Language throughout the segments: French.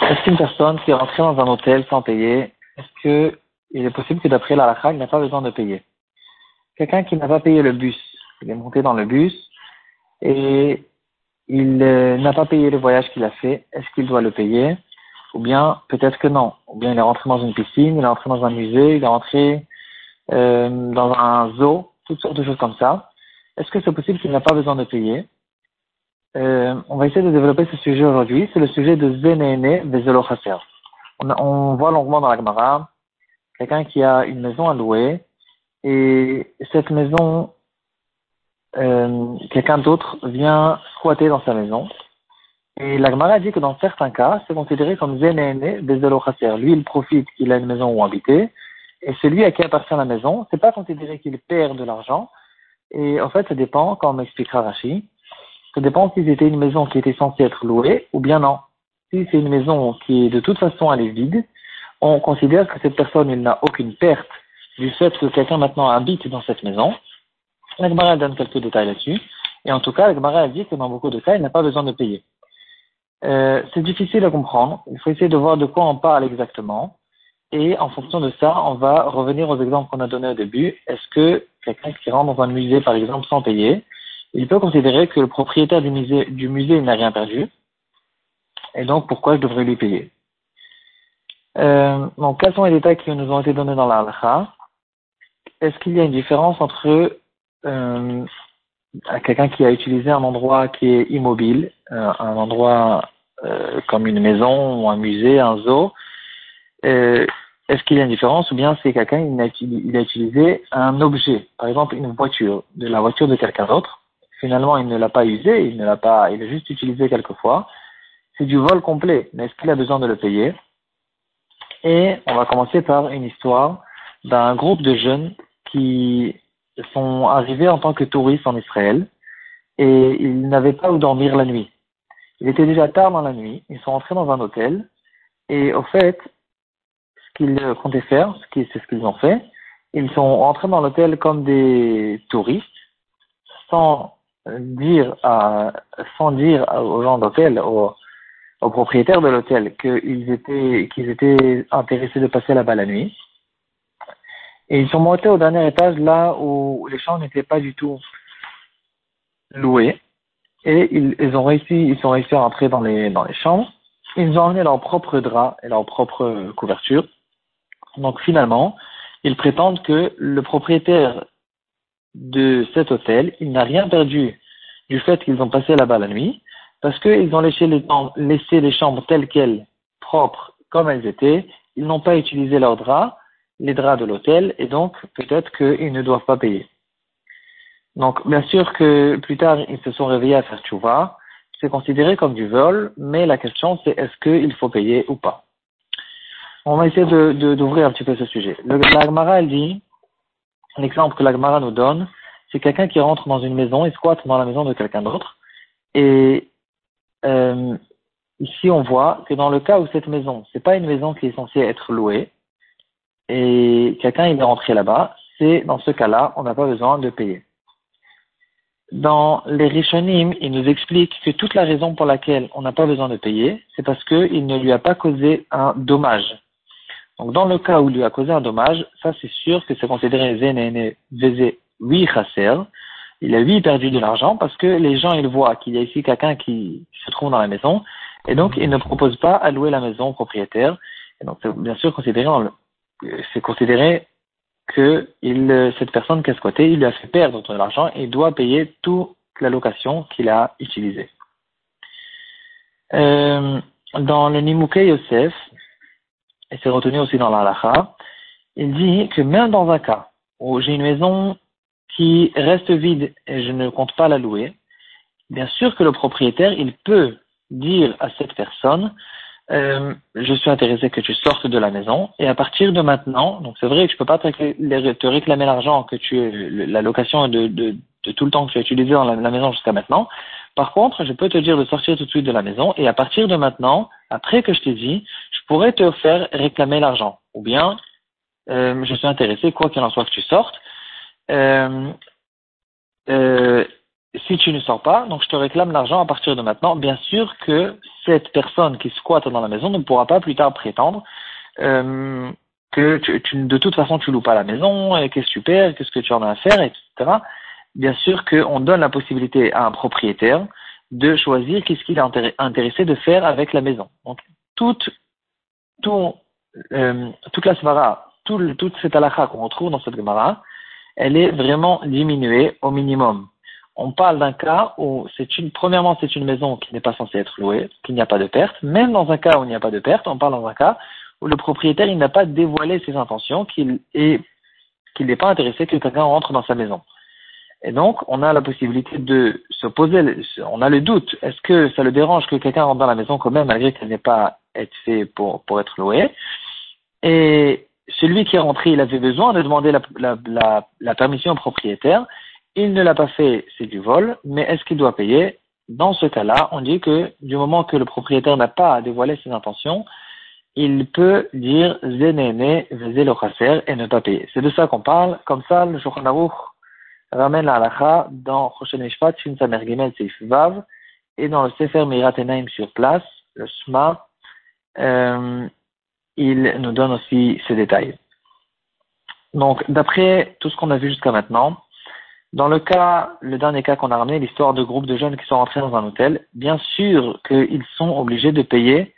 Est-ce qu'une personne qui est rentrée dans un hôtel sans payer, est-ce que il est possible que d'après la il n'a pas besoin de payer? Quelqu'un qui n'a pas payé le bus, il est monté dans le bus et il euh, n'a pas payé le voyage qu'il a fait, est-ce qu'il doit le payer? Ou bien peut-être que non. Ou bien il est rentré dans une piscine, il est rentré dans un musée, il est rentré euh, dans un zoo, toutes sortes de choses comme ça. Est-ce que c'est possible qu'il n'a pas besoin de payer? Euh, On va essayer de développer ce sujet aujourd'hui. C'est le sujet de Zenéné Vezelo on, on voit longuement dans la Gemara quelqu'un qui a une maison à louer et cette maison, euh, quelqu'un d'autre vient squatter dans sa maison. Et la Gemara dit que dans certains cas, c'est considéré comme Zenéné Vezelo Lui, il profite qu'il a une maison où habiter et celui à qui appartient la maison, c'est pas considéré qu'il perd de l'argent. Et en fait, ça dépend, comme m'expliquera Rachid, ça dépend si c'était une maison qui était censée être louée ou bien non. Si c'est une maison qui de toute façon elle est vide, on considère que cette personne n'a aucune perte du fait que quelqu'un maintenant habite dans cette maison. La donne quelques détails là-dessus. Et en tout cas, la dit que dans beaucoup de cas, il n'a pas besoin de payer. Euh, c'est difficile à comprendre. Il faut essayer de voir de quoi on parle exactement. Et en fonction de ça, on va revenir aux exemples qu'on a donnés au début. Est-ce que quelqu'un qui rentre dans un musée, par exemple, sans payer, il peut considérer que le propriétaire du musée, du musée n'a rien perdu. Et donc, pourquoi je devrais lui payer? Euh, Donc, quels sont les détails qui nous ont été donnés dans la Est-ce qu'il y a une différence entre euh, quelqu'un qui a utilisé un endroit qui est immobile, euh, un endroit euh, comme une maison ou un musée, un zoo, euh, est-ce qu'il y a une différence ou bien c'est quelqu'un il a, il a utilisé un objet, par exemple une voiture, de la voiture de quelqu'un d'autre? Finalement, il ne l'a pas usé, il ne l'a pas, il a juste utilisé quelquefois. C'est du vol complet, mais est-ce qu'il a besoin de le payer? Et on va commencer par une histoire d'un groupe de jeunes qui sont arrivés en tant que touristes en Israël et ils n'avaient pas où dormir la nuit. Il était déjà tard dans la nuit, ils sont entrés dans un hôtel et au fait, qu'ils comptaient faire, c'est ce qu'ils ont fait. Ils sont rentrés dans l'hôtel comme des touristes, sans dire, à, sans dire aux gens d'hôtel, aux, aux, propriétaires de l'hôtel, qu'ils étaient, qu'ils étaient intéressés de passer là-bas la nuit. Et ils sont montés au dernier étage, là où les chambres n'étaient pas du tout louées. Et ils, ils, ont réussi, ils sont réussi à entrer dans les, dans les chambres. Ils ont emmené leur propre drap et leur propre couverture. Donc finalement, ils prétendent que le propriétaire de cet hôtel, il n'a rien perdu du fait qu'ils ont passé là-bas la nuit, parce qu'ils ont laissé les, chambres telles quelles, propres comme elles étaient, ils n'ont pas utilisé leurs draps, les draps de l'hôtel, et donc peut-être qu'ils ne doivent pas payer. Donc bien sûr que plus tard, ils se sont réveillés à faire tchouva, c'est considéré comme du vol, mais la question c'est est-ce qu'il faut payer ou pas. On va essayer d'ouvrir un petit peu ce sujet. Le, la elle dit, l'exemple que la Gemara nous donne, c'est quelqu'un qui rentre dans une maison et squatte dans la maison de quelqu'un d'autre. Et euh, ici, on voit que dans le cas où cette maison, c'est pas une maison qui est censée être louée, et quelqu'un est rentré là-bas, c'est dans ce cas-là, on n'a pas besoin de payer. Dans les Rishonim, il nous explique que toute la raison pour laquelle on n'a pas besoin de payer, c'est parce qu'il ne lui a pas causé un dommage. Donc, dans le cas où il lui a causé un dommage, ça c'est sûr que c'est considéré Vénéné, Vézé, oui, Chasser. Il a oui perdu de l'argent parce que les gens ils voient qu'il y a ici quelqu'un qui se trouve dans la maison et donc il ne propose pas à louer la maison au propriétaire. Et donc c'est bien sûr considéré c'est considéré que il, cette personne qui a squatté, il lui a fait perdre de l'argent et doit payer toute la location qu'il a utilisée. Euh, dans le Nimouke Yosef, et c'est retenu aussi dans la il dit que même dans un cas où j'ai une maison qui reste vide et je ne compte pas la louer, bien sûr que le propriétaire, il peut dire à cette personne, euh, je suis intéressé que tu sortes de la maison et à partir de maintenant, donc c'est vrai que je peux pas te réclamer l'argent que tu la location de, de, de, tout le temps que tu as utilisé dans la, maison jusqu'à maintenant. Par contre, je peux te dire de sortir tout de suite de la maison et à partir de maintenant, après que je t'ai dit, je pourrais te faire réclamer l'argent. Ou bien, euh, je suis intéressé, quoi qu'il en soit que tu sortes. Euh, euh, si tu ne sors pas, donc je te réclame l'argent à partir de maintenant. Bien sûr que cette personne qui squatte dans la maison ne pourra pas plus tard prétendre que tu, de toute façon tu loues pas la maison, qu'est-ce que tu perds, qu'est-ce que tu en as à faire, etc. Bien sûr qu'on donne la possibilité à un propriétaire de choisir qu'est-ce qu'il est intéressé de faire avec la maison. Donc toute, tout, euh, toute la svara, tout, toute cette halakha qu'on retrouve dans cette gemara, elle est vraiment diminuée au minimum on parle d'un cas où c'est une, premièrement, c'est une maison qui n'est pas censée être louée, qu'il n'y a pas de perte. Même dans un cas où il n'y a pas de perte, on parle dans un cas où le propriétaire, il n'a pas dévoilé ses intentions, qu'il est, qu'il n'est pas intéressé que quelqu'un rentre dans sa maison. Et donc, on a la possibilité de se poser, on a le doute, est-ce que ça le dérange que quelqu'un rentre dans la maison quand même, malgré qu'elle n'ait pas été fait pour, pour être louée? Et celui qui est rentré, il avait besoin de demander la, la, la, permission au propriétaire il ne l'a pas fait, c'est du vol, mais est-ce qu'il doit payer? Dans ce cas-là, on dit que du moment que le propriétaire n'a pas dévoilé ses intentions, il peut dire Zenene, le et ne pas payer. C'est de ça qu'on parle. Comme ça, le Shulchan ramène la halakha dans Choshen Mishpat, Shin Gimel Vav, et dans le Sefer Mirat sur place, le Shma, euh, il nous donne aussi ces détails. Donc, d'après tout ce qu'on a vu jusqu'à maintenant, dans le cas, le dernier cas qu'on a ramené, l'histoire de groupes de jeunes qui sont rentrés dans un hôtel, bien sûr qu'ils sont obligés de payer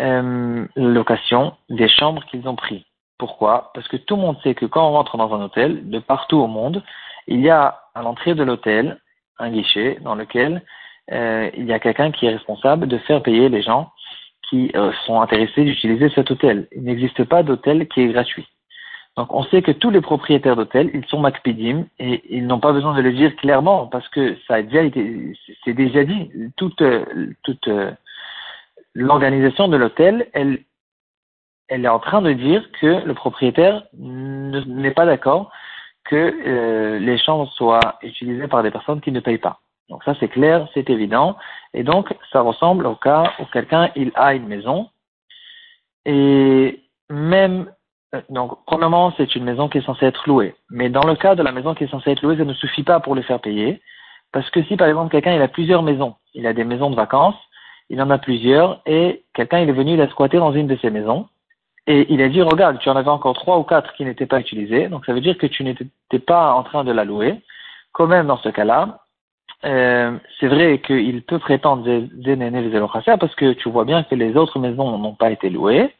euh, la location des chambres qu'ils ont pris. Pourquoi? Parce que tout le monde sait que quand on rentre dans un hôtel, de partout au monde, il y a à l'entrée de l'hôtel un guichet dans lequel euh, il y a quelqu'un qui est responsable de faire payer les gens qui euh, sont intéressés d'utiliser cet hôtel. Il n'existe pas d'hôtel qui est gratuit. Donc on sait que tous les propriétaires d'hôtels, ils sont macpidim et ils n'ont pas besoin de le dire clairement parce que ça a déjà été, c'est déjà dit. Toute, euh, l'organisation de l'hôtel, elle, elle est en train de dire que le propriétaire n'est pas d'accord que euh, les chambres soient utilisées par des personnes qui ne payent pas. Donc ça c'est clair, c'est évident. Et donc ça ressemble au cas où quelqu'un il a une maison et même euh, donc, premièrement, c'est une maison qui est censée être louée. Mais dans le cas de la maison qui est censée être louée, ça ne suffit pas pour le faire payer. Parce que si, par exemple, quelqu'un il a plusieurs maisons, il a des maisons de vacances, il en a plusieurs, et quelqu'un il est venu, il a dans une de ces maisons, et il a dit, regarde, tu en avais encore trois ou quatre qui n'étaient pas utilisées, donc ça veut dire que tu n'étais pas en train de la louer. Quand même, dans ce cas-là, euh, c'est vrai qu'il peut prétendre des, des nénés parce que tu vois bien que les autres maisons n'ont pas été louées,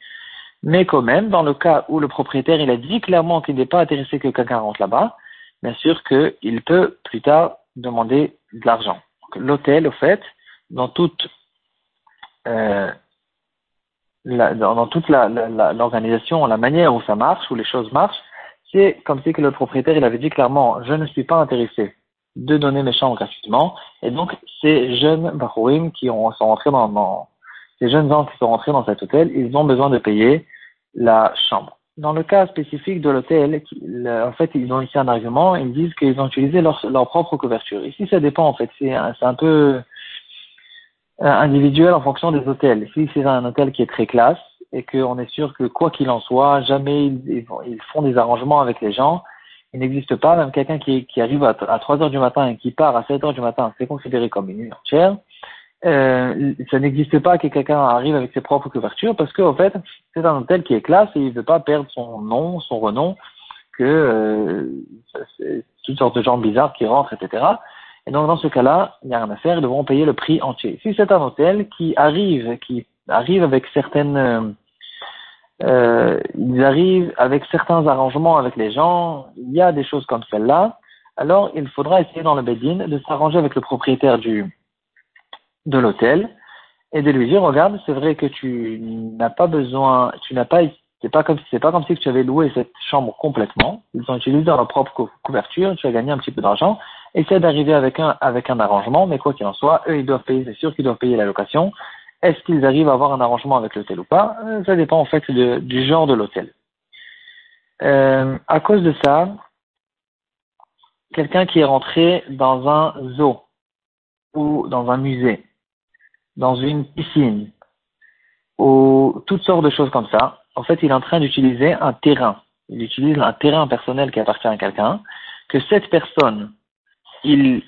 mais quand même, dans le cas où le propriétaire il a dit clairement qu'il n'est pas intéressé que quelqu'un rentre là-bas, bien sûr qu'il peut plus tard demander de l'argent. L'hôtel, au fait, dans toute euh, la, dans, toute l'organisation, la, la, manière où ça marche, où les choses marchent, c'est comme si que le propriétaire il avait dit clairement je ne suis pas intéressé de donner mes chambres gratuitement, et donc ces jeunes Barouim qui ont, sont rentrés dans, dans ces jeunes gens qui sont rentrés dans cet hôtel, ils ont besoin de payer la chambre. Dans le cas spécifique de l'hôtel, en fait, ils ont ici un argument, ils disent qu'ils ont utilisé leur, propre couverture. Ici, ça dépend, en fait, c'est un, un, peu euh, individuel en fonction des hôtels. Si c'est un hôtel qui est très classe et qu'on est sûr que quoi qu'il en soit, jamais ils, font des arrangements avec les gens, il n'existe pas, même quelqu'un qui, arrive à, à 3 heures du matin et qui part à 7 heures du matin, c'est considéré comme une nuit entière euh, ça n'existe pas que quelqu'un arrive avec ses propres couvertures parce qu'en en fait, c'est un hôtel qui est classe et il ne veut pas perdre son nom, son renom, que euh, toutes sortes de gens bizarres qui rentrent, etc. Et donc dans ce cas-là, il n'y a rien à faire, ils devront payer le prix entier. Si c'est un hôtel qui arrive, qui arrive avec certaines euh, ils arrivent avec certains arrangements avec les gens, il y a des choses comme celle-là, alors il faudra essayer dans le Bedin de s'arranger avec le propriétaire du, de l'hôtel et de lui dire regarde c'est vrai que tu n'as pas besoin tu n'as pas c'est pas comme c'est pas comme si tu avais loué cette chambre complètement ils ont utilisé leur propre couverture tu as gagné un petit peu d'argent essaie d'arriver avec un avec un arrangement mais quoi qu'il en soit eux ils doivent payer c'est sûr qu'ils doivent payer la location. Est-ce qu'ils arrivent à avoir un arrangement avec l'hôtel ou pas? Euh, ça dépend en fait du genre de l'hôtel. Euh, à cause de ça quelqu'un qui est rentré dans un zoo ou dans un musée dans une piscine ou toutes sortes de choses comme ça, en fait, il est en train d'utiliser un terrain. Il utilise un terrain personnel qui appartient à quelqu'un, que cette personne, il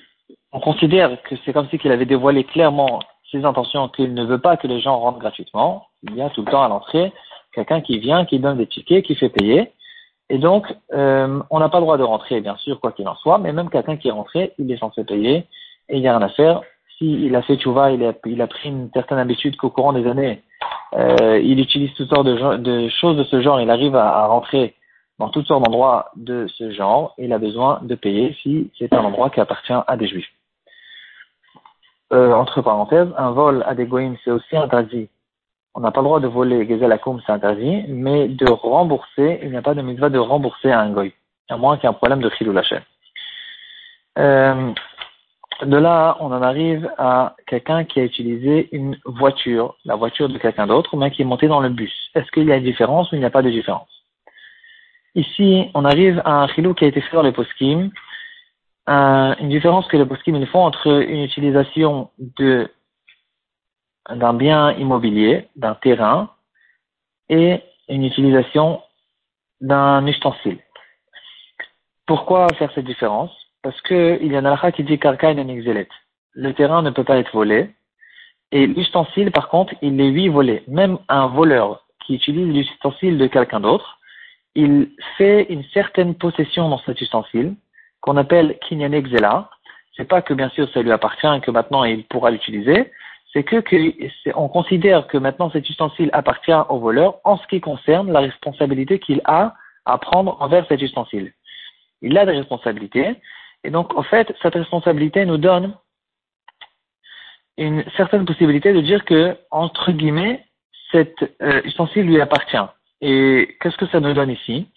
on considère que c'est comme si qu'il avait dévoilé clairement ses intentions, qu'il ne veut pas que les gens rentrent gratuitement. Il y a tout le temps à l'entrée quelqu'un qui vient, qui donne des tickets, qui fait payer. Et donc, euh, on n'a pas le droit de rentrer, bien sûr, quoi qu'il en soit, mais même quelqu'un qui est rentré, il est censé payer, et il n'y a rien à faire. S'il a fait tchouva, il a, il a pris une certaine habitude qu'au courant des années, euh, il utilise toutes sortes de, de, choses de ce genre, il arrive à, à rentrer dans toutes sortes d'endroits de ce genre, il a besoin de payer si c'est un endroit qui appartient à des juifs. Euh, entre parenthèses, un vol à des goïms, c'est aussi interdit on n'a pas le droit de voler Gezel c'est interdit, mais de rembourser, il n'y a pas de mitzvah de rembourser à un goy, à moins qu'il y ait un problème de chilou lachet. Euh, de là, on en arrive à quelqu'un qui a utilisé une voiture, la voiture de quelqu'un d'autre, mais qui est monté dans le bus. Est-ce qu'il y a une différence ou il n'y a pas de différence? Ici, on arrive à un chilou qui a été fait dans les poskim, une différence que les poskim ils font entre une utilisation de d'un bien immobilier, d'un terrain, et une utilisation d'un ustensile. Pourquoi faire cette différence? Parce qu'il y a un qui dit karka et Le terrain ne peut pas être volé, et l'ustensile, par contre, il est lui volé. Même un voleur qui utilise l'ustensile de quelqu'un d'autre, il fait une certaine possession dans cet ustensile, qu'on appelle kinyan exela. C'est pas que bien sûr ça lui appartient et que maintenant il pourra l'utiliser, c'est que, on considère que maintenant cet ustensile appartient au voleur en ce qui concerne la responsabilité qu'il a à prendre envers cet ustensile. Il a des responsabilités, et donc en fait, cette responsabilité nous donne une certaine possibilité de dire que, entre guillemets, cet euh, ustensile lui appartient. Et qu'est-ce que ça nous donne ici?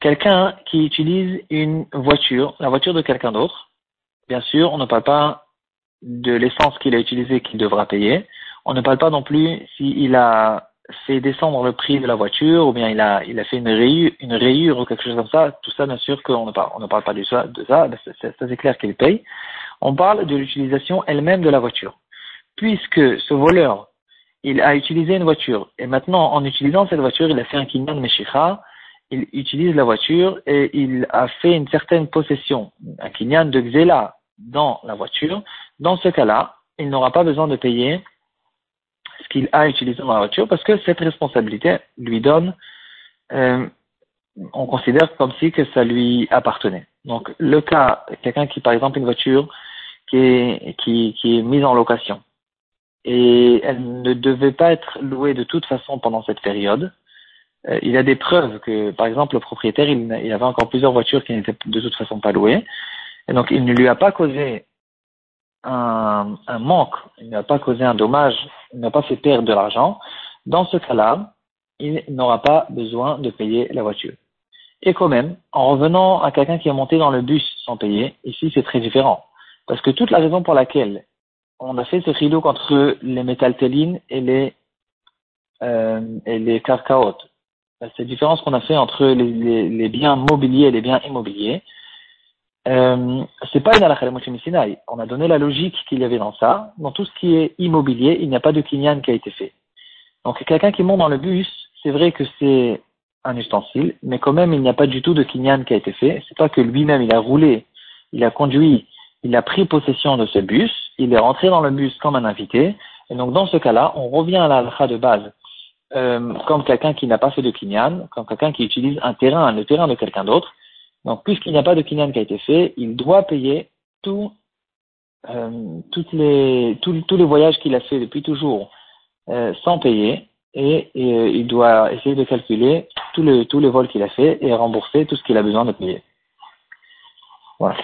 Quelqu'un qui utilise une voiture, la voiture de quelqu'un d'autre, bien sûr, on ne parle pas de l'essence qu'il a utilisée qu'il devra payer. On ne parle pas non plus s'il a fait descendre le prix de la voiture ou bien il a, il a fait une rayure, une rayure ou quelque chose comme ça. Tout ça, bien sûr qu'on ne parle, on ne parle pas de ça, de ça, ça c'est clair qu'il paye. On parle de l'utilisation elle-même de la voiture. Puisque ce voleur, il a utilisé une voiture. Et maintenant en utilisant cette voiture, il a fait un kinyan meshicha, il utilise la voiture et il a fait une certaine possession, un kinyan de xéla dans la voiture, dans ce cas-là, il n'aura pas besoin de payer ce qu'il a utilisé dans la voiture parce que cette responsabilité lui donne, euh, on considère comme si que ça lui appartenait. Donc le cas, quelqu'un qui par exemple une voiture qui est, qui, qui est mise en location et elle ne devait pas être louée de toute façon pendant cette période, euh, il y a des preuves que par exemple le propriétaire il, avait encore plusieurs voitures qui n'étaient de toute façon pas louées. Et donc il ne lui a pas causé un, un manque, il n'a pas causé un dommage, il n'a pas fait perdre de l'argent, dans ce cas-là, il n'aura pas besoin de payer la voiture. Et quand même, en revenant à quelqu'un qui est monté dans le bus sans payer, ici c'est très différent. Parce que toute la raison pour laquelle on a fait ce rideau entre les métaltélines et les, euh, et les carcaotes, cette différence qu'on a fait entre les, biens mobiliers et les biens immobiliers, euh, c'est pas une halakha Sinai. On a donné la logique qu'il y avait dans ça. Dans tout ce qui est immobilier, il n'y a pas de kinyan qui a été fait. Donc quelqu'un qui monte dans le bus, c'est vrai que c'est un ustensile, mais quand même il n'y a pas du tout de kinyan qui a été fait. C'est pas que lui-même il a roulé, il a conduit, il a pris possession de ce bus, il est rentré dans le bus comme un invité. Et donc dans ce cas-là, on revient à la halakha de base. Euh, comme quelqu'un qui n'a pas fait de kinyan, comme quelqu'un qui utilise un terrain, le terrain de quelqu'un d'autre, donc, puisqu'il n'y a pas de kinyan qui a été fait, il doit payer tout, euh, toutes les, tous, les voyages qu'il a fait depuis toujours euh, sans payer et, euh, il doit essayer de calculer tous les, tous les vols qu'il a fait et rembourser tout ce qu'il a besoin de payer. Voilà.